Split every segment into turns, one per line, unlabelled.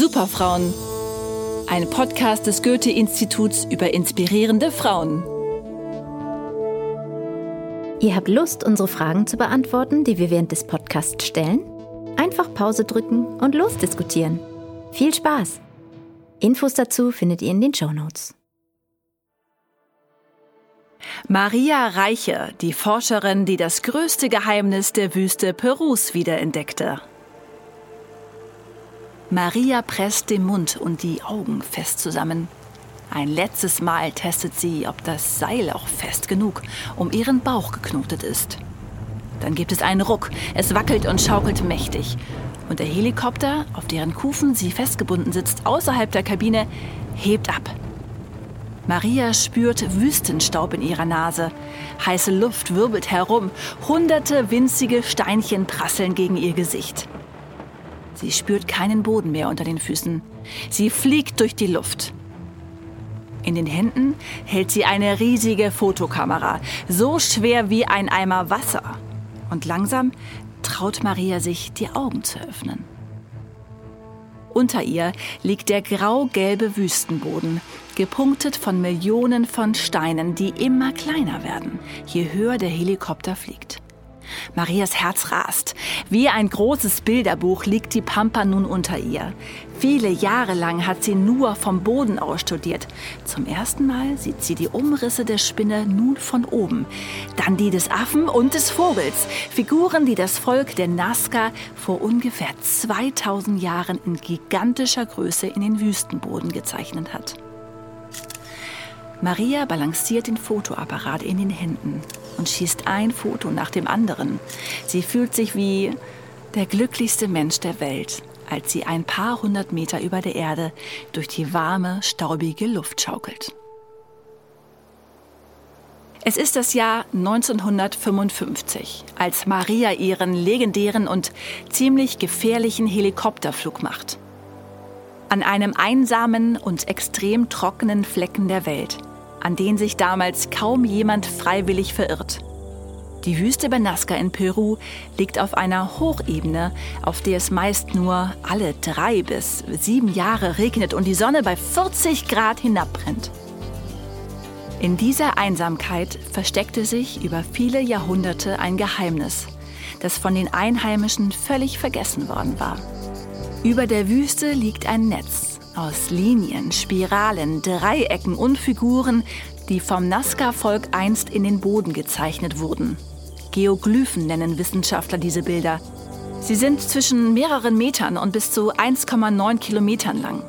Superfrauen. Ein Podcast des Goethe-Instituts über inspirierende Frauen.
Ihr habt Lust, unsere Fragen zu beantworten, die wir während des Podcasts stellen? Einfach Pause drücken und losdiskutieren. Viel Spaß! Infos dazu findet ihr in den Show Notes.
Maria Reiche, die Forscherin, die das größte Geheimnis der Wüste Perus wiederentdeckte. Maria presst den Mund und die Augen fest zusammen. Ein letztes Mal testet sie, ob das Seil auch fest genug um ihren Bauch geknotet ist. Dann gibt es einen Ruck, es wackelt und schaukelt mächtig. Und der Helikopter, auf deren Kufen sie festgebunden sitzt, außerhalb der Kabine, hebt ab. Maria spürt Wüstenstaub in ihrer Nase. Heiße Luft wirbelt herum. Hunderte winzige Steinchen prasseln gegen ihr Gesicht. Sie spürt keinen Boden mehr unter den Füßen. Sie fliegt durch die Luft. In den Händen hält sie eine riesige Fotokamera, so schwer wie ein Eimer Wasser. Und langsam traut Maria sich, die Augen zu öffnen. Unter ihr liegt der grau-gelbe Wüstenboden, gepunktet von Millionen von Steinen, die immer kleiner werden, je höher der Helikopter fliegt. Marias Herz rast. Wie ein großes Bilderbuch liegt die Pampa nun unter ihr. Viele Jahre lang hat sie nur vom Boden aus studiert. Zum ersten Mal sieht sie die Umrisse der Spinne nun von oben. Dann die des Affen und des Vogels. Figuren, die das Volk der Nazca vor ungefähr 2000 Jahren in gigantischer Größe in den Wüstenboden gezeichnet hat. Maria balanciert den Fotoapparat in den Händen und schießt ein Foto nach dem anderen. Sie fühlt sich wie der glücklichste Mensch der Welt, als sie ein paar hundert Meter über der Erde durch die warme, staubige Luft schaukelt. Es ist das Jahr 1955, als Maria ihren legendären und ziemlich gefährlichen Helikopterflug macht. An einem einsamen und extrem trockenen Flecken der Welt – an den sich damals kaum jemand freiwillig verirrt. Die Wüste Benasca in Peru liegt auf einer Hochebene, auf der es meist nur alle drei bis sieben Jahre regnet und die Sonne bei 40 Grad hinabbrennt. In dieser Einsamkeit versteckte sich über viele Jahrhunderte ein Geheimnis, das von den Einheimischen völlig vergessen worden war. Über der Wüste liegt ein Netz, aus Linien, Spiralen, Dreiecken und Figuren, die vom Nazca-Volk einst in den Boden gezeichnet wurden. Geoglyphen nennen Wissenschaftler diese Bilder. Sie sind zwischen mehreren Metern und bis zu 1,9 Kilometern lang.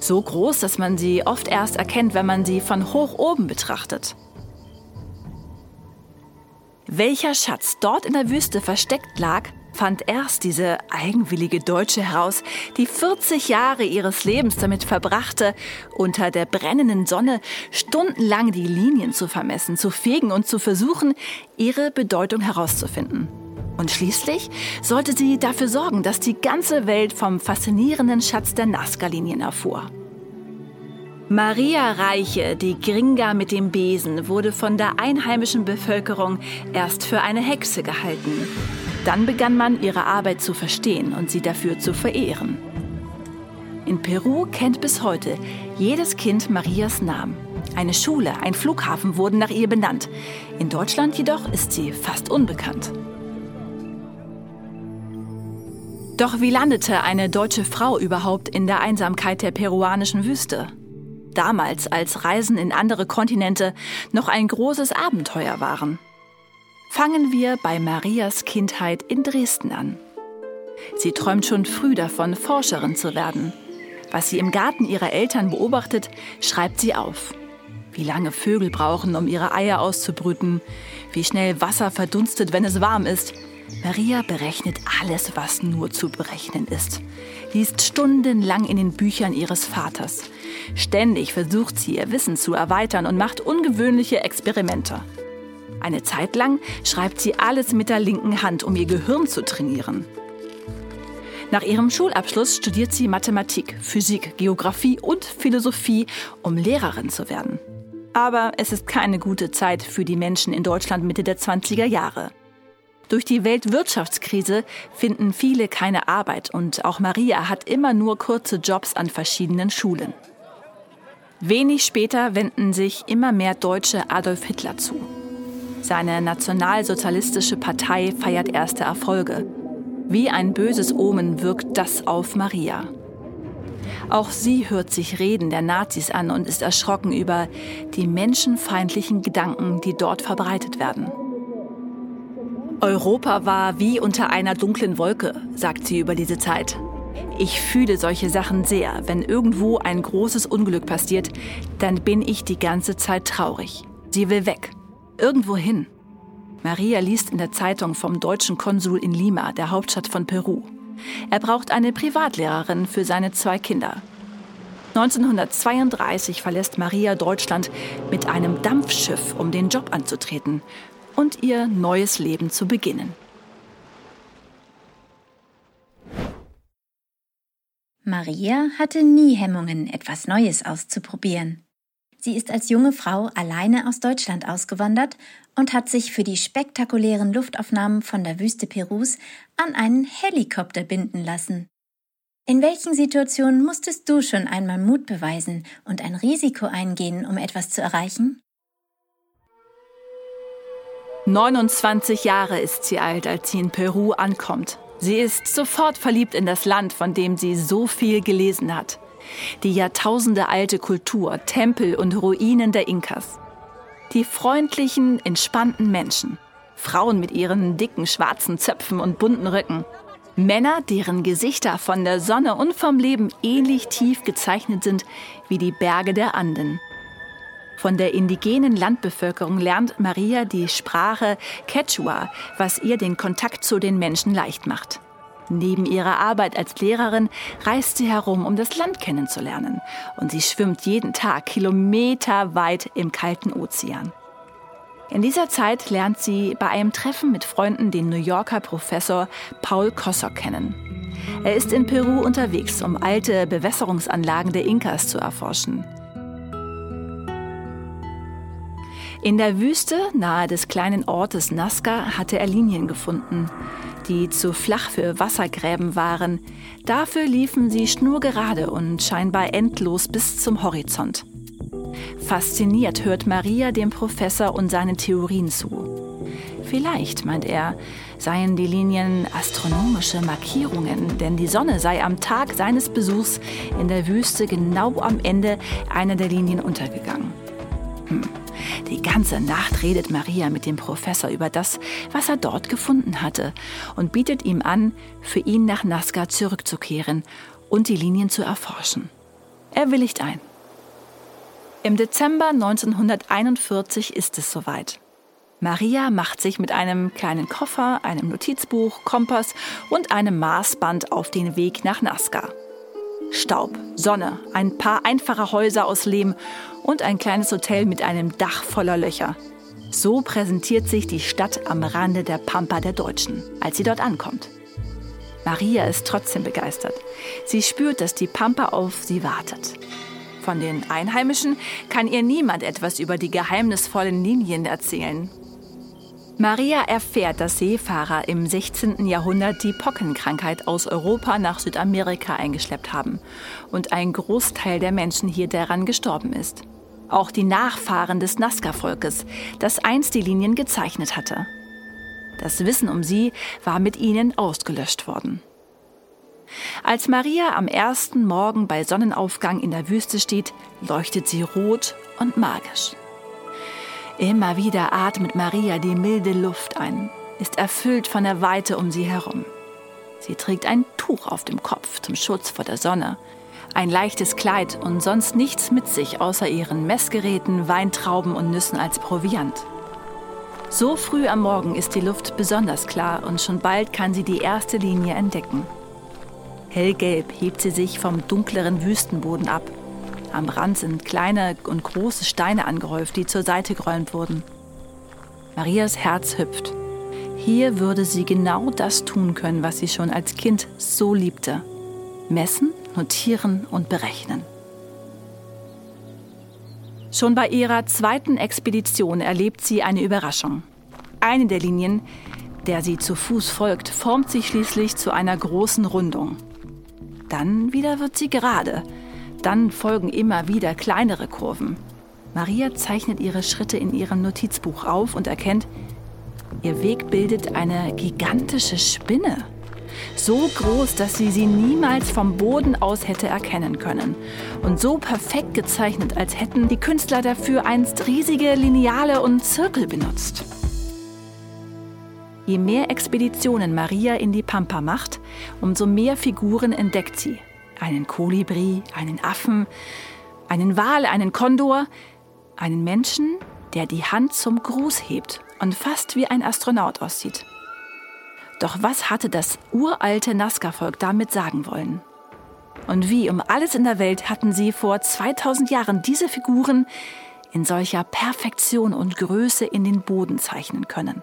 So groß, dass man sie oft erst erkennt, wenn man sie von hoch oben betrachtet. Welcher Schatz dort in der Wüste versteckt lag, fand erst diese eigenwillige Deutsche heraus, die 40 Jahre ihres Lebens damit verbrachte, unter der brennenden Sonne stundenlang die Linien zu vermessen, zu fegen und zu versuchen, ihre Bedeutung herauszufinden. Und schließlich sollte sie dafür sorgen, dass die ganze Welt vom faszinierenden Schatz der Nazca-Linien erfuhr. Maria Reiche, die Gringa mit dem Besen, wurde von der einheimischen Bevölkerung erst für eine Hexe gehalten. Dann begann man, ihre Arbeit zu verstehen und sie dafür zu verehren. In Peru kennt bis heute jedes Kind Marias Namen. Eine Schule, ein Flughafen wurden nach ihr benannt. In Deutschland jedoch ist sie fast unbekannt. Doch wie landete eine deutsche Frau überhaupt in der Einsamkeit der peruanischen Wüste? Damals, als Reisen in andere Kontinente noch ein großes Abenteuer waren. Fangen wir bei Marias Kindheit in Dresden an. Sie träumt schon früh davon, Forscherin zu werden. Was sie im Garten ihrer Eltern beobachtet, schreibt sie auf. Wie lange Vögel brauchen, um ihre Eier auszubrüten, wie schnell Wasser verdunstet, wenn es warm ist. Maria berechnet alles, was nur zu berechnen ist, liest stundenlang in den Büchern ihres Vaters. Ständig versucht sie ihr Wissen zu erweitern und macht ungewöhnliche Experimente. Eine Zeit lang schreibt sie alles mit der linken Hand, um ihr Gehirn zu trainieren. Nach ihrem Schulabschluss studiert sie Mathematik, Physik, Geographie und Philosophie, um Lehrerin zu werden. Aber es ist keine gute Zeit für die Menschen in Deutschland Mitte der 20er Jahre. Durch die Weltwirtschaftskrise finden viele keine Arbeit und auch Maria hat immer nur kurze Jobs an verschiedenen Schulen. Wenig später wenden sich immer mehr Deutsche Adolf Hitler zu. Seine nationalsozialistische Partei feiert erste Erfolge. Wie ein böses Omen wirkt das auf Maria. Auch sie hört sich Reden der Nazis an und ist erschrocken über die menschenfeindlichen Gedanken, die dort verbreitet werden. Europa war wie unter einer dunklen Wolke, sagt sie über diese Zeit. Ich fühle solche Sachen sehr. Wenn irgendwo ein großes Unglück passiert, dann bin ich die ganze Zeit traurig. Sie will weg. Irgendwo hin. Maria liest in der Zeitung vom deutschen Konsul in Lima, der Hauptstadt von Peru. Er braucht eine Privatlehrerin für seine zwei Kinder. 1932 verlässt Maria Deutschland mit einem Dampfschiff, um den Job anzutreten und ihr neues Leben zu beginnen.
Maria hatte nie Hemmungen, etwas Neues auszuprobieren. Sie ist als junge Frau alleine aus Deutschland ausgewandert und hat sich für die spektakulären Luftaufnahmen von der Wüste Perus an einen Helikopter binden lassen. In welchen Situationen musstest du schon einmal Mut beweisen und ein Risiko eingehen, um etwas zu erreichen?
29 Jahre ist sie alt, als sie in Peru ankommt. Sie ist sofort verliebt in das Land, von dem sie so viel gelesen hat. Die jahrtausendealte Kultur, Tempel und Ruinen der Inkas. Die freundlichen, entspannten Menschen. Frauen mit ihren dicken schwarzen Zöpfen und bunten Rücken. Männer, deren Gesichter von der Sonne und vom Leben ähnlich tief gezeichnet sind wie die Berge der Anden. Von der indigenen Landbevölkerung lernt Maria die Sprache Quechua, was ihr den Kontakt zu den Menschen leicht macht. Neben ihrer Arbeit als Lehrerin reist sie herum, um das Land kennenzulernen. Und sie schwimmt jeden Tag kilometerweit im kalten Ozean. In dieser Zeit lernt sie bei einem Treffen mit Freunden den New Yorker Professor Paul Kossock kennen. Er ist in Peru unterwegs, um alte Bewässerungsanlagen der Inkas zu erforschen. In der Wüste nahe des kleinen Ortes Nazca hatte er Linien gefunden, die zu flach für Wassergräben waren. Dafür liefen sie schnurgerade und scheinbar endlos bis zum Horizont. Fasziniert hört Maria dem Professor und seinen Theorien zu. Vielleicht, meint er, seien die Linien astronomische Markierungen, denn die Sonne sei am Tag seines Besuchs in der Wüste genau am Ende einer der Linien untergegangen. Hm. Die ganze Nacht redet Maria mit dem Professor über das, was er dort gefunden hatte und bietet ihm an, für ihn nach Nazca zurückzukehren und die Linien zu erforschen. Er willigt ein. Im Dezember 1941 ist es soweit. Maria macht sich mit einem kleinen Koffer, einem Notizbuch, Kompass und einem Maßband auf den Weg nach Nazca. Staub, Sonne, ein paar einfache Häuser aus Lehm und ein kleines Hotel mit einem Dach voller Löcher. So präsentiert sich die Stadt am Rande der Pampa der Deutschen, als sie dort ankommt. Maria ist trotzdem begeistert. Sie spürt, dass die Pampa auf sie wartet. Von den Einheimischen kann ihr niemand etwas über die geheimnisvollen Linien erzählen. Maria erfährt, dass Seefahrer im 16. Jahrhundert die Pockenkrankheit aus Europa nach Südamerika eingeschleppt haben und ein Großteil der Menschen hier daran gestorben ist. Auch die Nachfahren des Nazca-Volkes, das einst die Linien gezeichnet hatte. Das Wissen um sie war mit ihnen ausgelöscht worden. Als Maria am ersten Morgen bei Sonnenaufgang in der Wüste steht, leuchtet sie rot und magisch. Immer wieder atmet Maria die milde Luft ein, ist erfüllt von der Weite um sie herum. Sie trägt ein Tuch auf dem Kopf zum Schutz vor der Sonne, ein leichtes Kleid und sonst nichts mit sich außer ihren Messgeräten, Weintrauben und Nüssen als Proviant. So früh am Morgen ist die Luft besonders klar und schon bald kann sie die erste Linie entdecken. Hellgelb hebt sie sich vom dunkleren Wüstenboden ab. Am Rand sind kleine und große Steine angehäuft, die zur Seite geräumt wurden. Marias Herz hüpft. Hier würde sie genau das tun können, was sie schon als Kind so liebte. Messen, notieren und berechnen. Schon bei ihrer zweiten Expedition erlebt sie eine Überraschung. Eine der Linien, der sie zu Fuß folgt, formt sich schließlich zu einer großen Rundung. Dann wieder wird sie gerade. Dann folgen immer wieder kleinere Kurven. Maria zeichnet ihre Schritte in ihrem Notizbuch auf und erkennt, ihr Weg bildet eine gigantische Spinne. So groß, dass sie sie niemals vom Boden aus hätte erkennen können. Und so perfekt gezeichnet, als hätten die Künstler dafür einst riesige Lineale und Zirkel benutzt. Je mehr Expeditionen Maria in die Pampa macht, umso mehr Figuren entdeckt sie. Einen Kolibri, einen Affen, einen Wal, einen Kondor, einen Menschen, der die Hand zum Gruß hebt und fast wie ein Astronaut aussieht. Doch was hatte das uralte Nazca-Volk damit sagen wollen? Und wie um alles in der Welt hatten sie vor 2000 Jahren diese Figuren in solcher Perfektion und Größe in den Boden zeichnen können?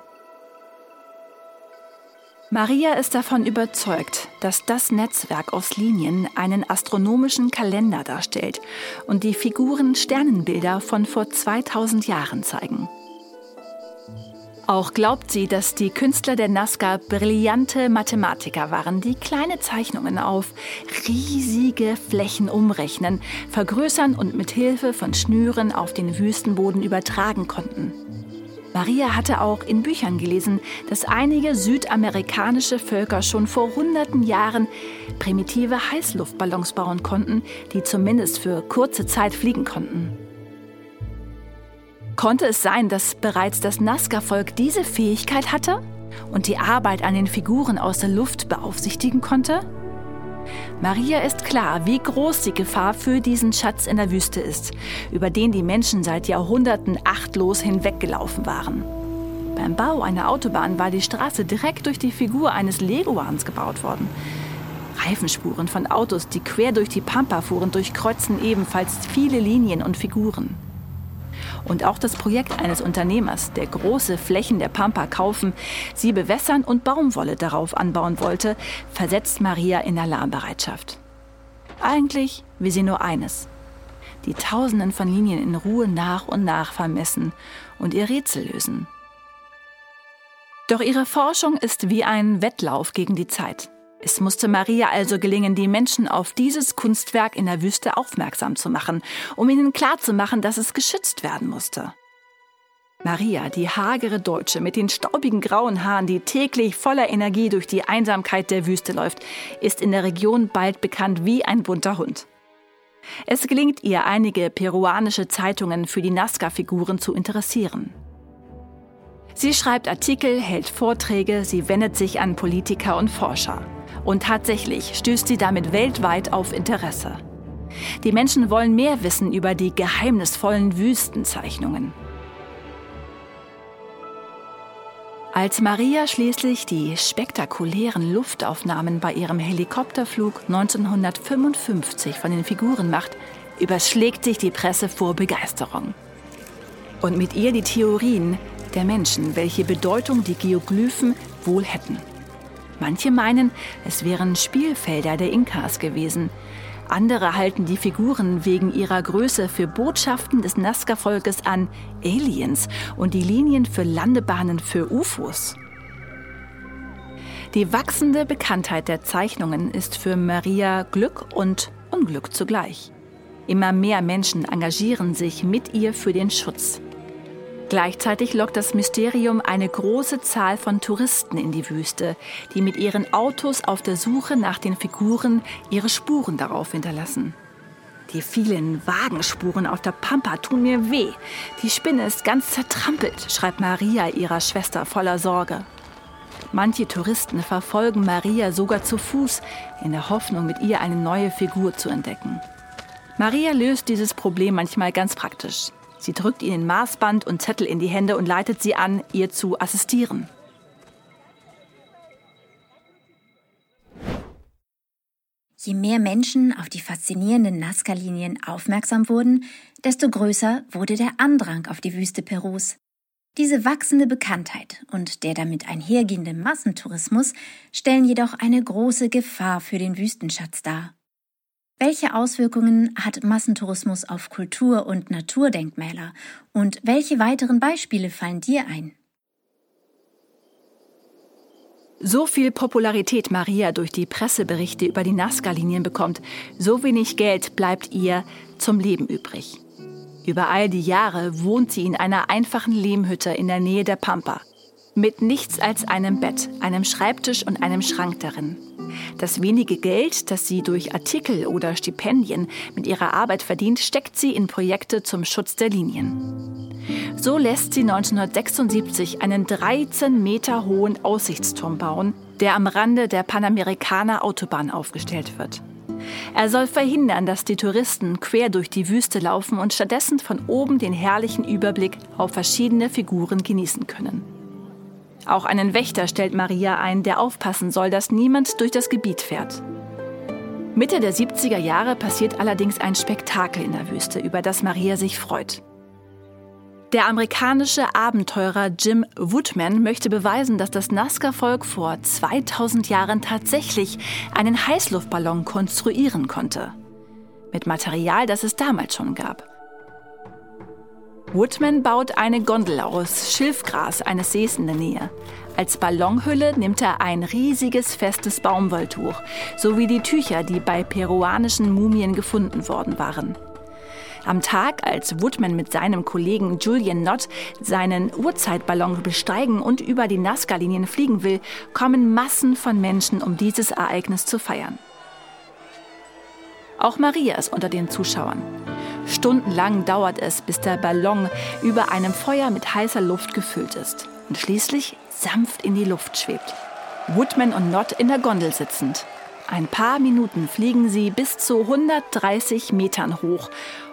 Maria ist davon überzeugt, dass das Netzwerk aus Linien einen astronomischen Kalender darstellt und die Figuren Sternenbilder von vor 2000 Jahren zeigen. Auch glaubt sie, dass die Künstler der Nazca brillante Mathematiker waren, die kleine Zeichnungen auf riesige Flächen umrechnen, vergrößern und mit Hilfe von Schnüren auf den Wüstenboden übertragen konnten. Maria hatte auch in Büchern gelesen, dass einige südamerikanische Völker schon vor hunderten Jahren primitive Heißluftballons bauen konnten, die zumindest für kurze Zeit fliegen konnten. Konnte es sein, dass bereits das Nazca-Volk diese Fähigkeit hatte und die Arbeit an den Figuren aus der Luft beaufsichtigen konnte? Maria ist klar, wie groß die Gefahr für diesen Schatz in der Wüste ist, über den die Menschen seit Jahrhunderten achtlos hinweggelaufen waren. Beim Bau einer Autobahn war die Straße direkt durch die Figur eines Leguans gebaut worden. Reifenspuren von Autos, die quer durch die Pampa fuhren, durchkreuzen ebenfalls viele Linien und Figuren. Und auch das Projekt eines Unternehmers, der große Flächen der Pampa kaufen, sie bewässern und Baumwolle darauf anbauen wollte, versetzt Maria in Alarmbereitschaft. Eigentlich will sie nur eines. Die Tausenden von Linien in Ruhe nach und nach vermessen und ihr Rätsel lösen. Doch ihre Forschung ist wie ein Wettlauf gegen die Zeit. Es musste Maria also gelingen, die Menschen auf dieses Kunstwerk in der Wüste aufmerksam zu machen, um ihnen klarzumachen, dass es geschützt werden musste. Maria, die hagere Deutsche mit den staubigen grauen Haaren, die täglich voller Energie durch die Einsamkeit der Wüste läuft, ist in der Region bald bekannt wie ein bunter Hund. Es gelingt ihr, einige peruanische Zeitungen für die Nazca-Figuren zu interessieren. Sie schreibt Artikel, hält Vorträge, sie wendet sich an Politiker und Forscher. Und tatsächlich stößt sie damit weltweit auf Interesse. Die Menschen wollen mehr wissen über die geheimnisvollen Wüstenzeichnungen. Als Maria schließlich die spektakulären Luftaufnahmen bei ihrem Helikopterflug 1955 von den Figuren macht, überschlägt sich die Presse vor Begeisterung. Und mit ihr die Theorien der Menschen, welche Bedeutung die Geoglyphen wohl hätten. Manche meinen, es wären Spielfelder der Inkas gewesen. Andere halten die Figuren wegen ihrer Größe für Botschaften des Nazca-Volkes an Aliens und die Linien für Landebahnen für UFOs. Die wachsende Bekanntheit der Zeichnungen ist für Maria Glück und Unglück zugleich. Immer mehr Menschen engagieren sich mit ihr für den Schutz. Gleichzeitig lockt das Mysterium eine große Zahl von Touristen in die Wüste, die mit ihren Autos auf der Suche nach den Figuren ihre Spuren darauf hinterlassen. Die vielen Wagenspuren auf der Pampa tun mir weh. Die Spinne ist ganz zertrampelt, schreibt Maria ihrer Schwester voller Sorge. Manche Touristen verfolgen Maria sogar zu Fuß, in der Hoffnung, mit ihr eine neue Figur zu entdecken. Maria löst dieses Problem manchmal ganz praktisch. Sie drückt ihnen Maßband und Zettel in die Hände und leitet sie an, ihr zu assistieren.
Je mehr Menschen auf die faszinierenden Nazca-Linien aufmerksam wurden, desto größer wurde der Andrang auf die Wüste Perus. Diese wachsende Bekanntheit und der damit einhergehende Massentourismus stellen jedoch eine große Gefahr für den Wüstenschatz dar. Welche Auswirkungen hat Massentourismus auf Kultur- und Naturdenkmäler? Und welche weiteren Beispiele fallen dir ein?
So viel Popularität Maria durch die Presseberichte über die Nazca-Linien bekommt, so wenig Geld bleibt ihr zum Leben übrig. Über all die Jahre wohnt sie in einer einfachen Lehmhütte in der Nähe der Pampa. Mit nichts als einem Bett, einem Schreibtisch und einem Schrank darin. Das wenige Geld, das sie durch Artikel oder Stipendien mit ihrer Arbeit verdient, steckt sie in Projekte zum Schutz der Linien. So lässt sie 1976 einen 13 Meter hohen Aussichtsturm bauen, der am Rande der Panamerikaner Autobahn aufgestellt wird. Er soll verhindern, dass die Touristen quer durch die Wüste laufen und stattdessen von oben den herrlichen Überblick auf verschiedene Figuren genießen können. Auch einen Wächter stellt Maria ein, der aufpassen soll, dass niemand durch das Gebiet fährt. Mitte der 70er Jahre passiert allerdings ein Spektakel in der Wüste, über das Maria sich freut. Der amerikanische Abenteurer Jim Woodman möchte beweisen, dass das Nazca-Volk vor 2000 Jahren tatsächlich einen Heißluftballon konstruieren konnte. Mit Material, das es damals schon gab. Woodman baut eine Gondel aus Schilfgras eines Sees in der Nähe. Als Ballonhülle nimmt er ein riesiges festes Baumwolltuch sowie die Tücher, die bei peruanischen Mumien gefunden worden waren. Am Tag, als Woodman mit seinem Kollegen Julian Nott seinen Urzeitballon besteigen und über die Nazca-Linien fliegen will, kommen Massen von Menschen, um dieses Ereignis zu feiern. Auch Maria ist unter den Zuschauern. Stundenlang dauert es, bis der Ballon über einem Feuer mit heißer Luft gefüllt ist und schließlich sanft in die Luft schwebt. Woodman und Nott in der Gondel sitzend. Ein paar Minuten fliegen sie bis zu 130 Metern hoch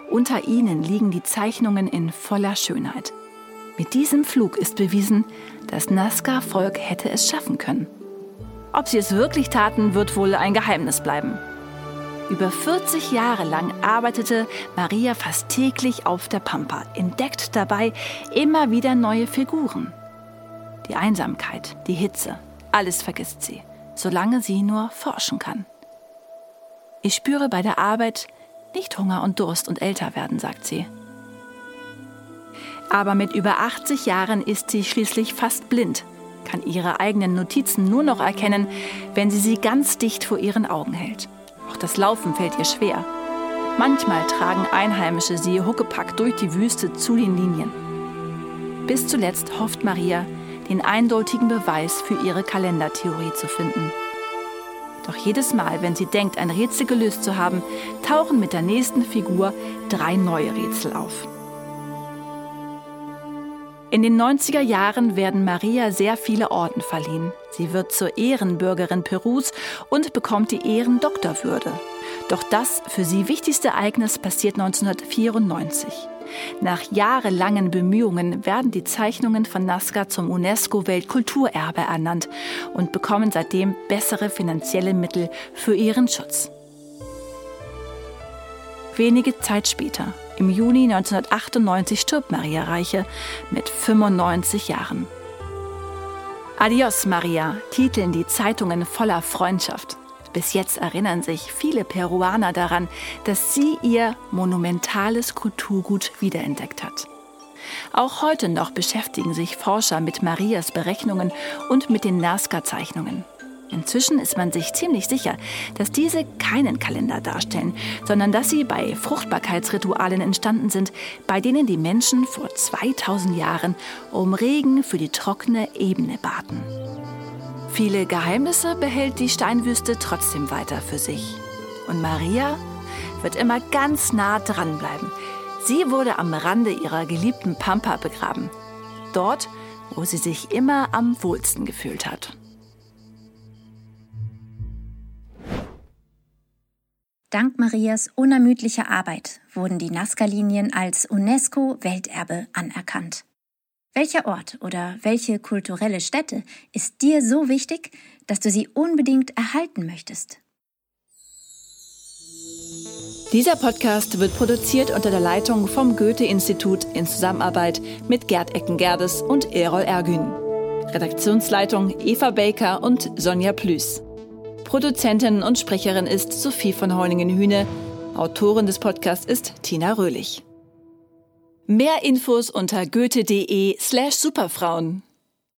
unter ihnen liegen die Zeichnungen in voller Schönheit. Mit diesem Flug ist bewiesen, das Nazca-Volk hätte es schaffen können. Ob sie es wirklich taten, wird wohl ein Geheimnis bleiben. Über 40 Jahre lang arbeitete Maria fast täglich auf der Pampa, entdeckt dabei immer wieder neue Figuren. Die Einsamkeit, die Hitze, alles vergisst sie, solange sie nur forschen kann. Ich spüre bei der Arbeit, nicht Hunger und Durst und älter werden, sagt sie. Aber mit über 80 Jahren ist sie schließlich fast blind, kann ihre eigenen Notizen nur noch erkennen, wenn sie sie ganz dicht vor ihren Augen hält. Auch das Laufen fällt ihr schwer. Manchmal tragen Einheimische sie huckepack durch die Wüste zu den Linien. Bis zuletzt hofft Maria, den eindeutigen Beweis für ihre Kalendertheorie zu finden. Doch jedes Mal, wenn sie denkt, ein Rätsel gelöst zu haben, tauchen mit der nächsten Figur drei neue Rätsel auf. In den 90er Jahren werden Maria sehr viele Orden verliehen. Sie wird zur Ehrenbürgerin Perus und bekommt die Ehrendoktorwürde. Doch das für sie wichtigste Ereignis passiert 1994. Nach jahrelangen Bemühungen werden die Zeichnungen von Nazca zum UNESCO-Weltkulturerbe ernannt und bekommen seitdem bessere finanzielle Mittel für ihren Schutz. Wenige Zeit später, im Juni 1998, stirbt Maria Reiche mit 95 Jahren. Adios, Maria, titeln die Zeitungen voller Freundschaft. Bis jetzt erinnern sich viele Peruaner daran, dass sie ihr monumentales Kulturgut wiederentdeckt hat. Auch heute noch beschäftigen sich Forscher mit Marias Berechnungen und mit den Nazca-Zeichnungen. Inzwischen ist man sich ziemlich sicher, dass diese keinen Kalender darstellen, sondern dass sie bei Fruchtbarkeitsritualen entstanden sind, bei denen die Menschen vor 2000 Jahren um Regen für die trockene Ebene baten. Viele Geheimnisse behält die Steinwüste trotzdem weiter für sich. Und Maria wird immer ganz nah dranbleiben. Sie wurde am Rande ihrer geliebten Pampa begraben. Dort, wo sie sich immer am wohlsten gefühlt hat.
Dank Marias unermüdlicher Arbeit wurden die Nazca-Linien als UNESCO-Welterbe anerkannt. Welcher Ort oder welche kulturelle Stätte ist dir so wichtig, dass du sie unbedingt erhalten möchtest?
Dieser Podcast wird produziert unter der Leitung vom Goethe-Institut in Zusammenarbeit mit Gerd Eckengerdes und Erol Ergün. Redaktionsleitung Eva Baker und Sonja Plüß. Produzentin und Sprecherin ist Sophie von Heuningen-Hühne. Autorin des Podcasts ist Tina Röhlich. Mehr Infos unter goethe.de slash superfrauen.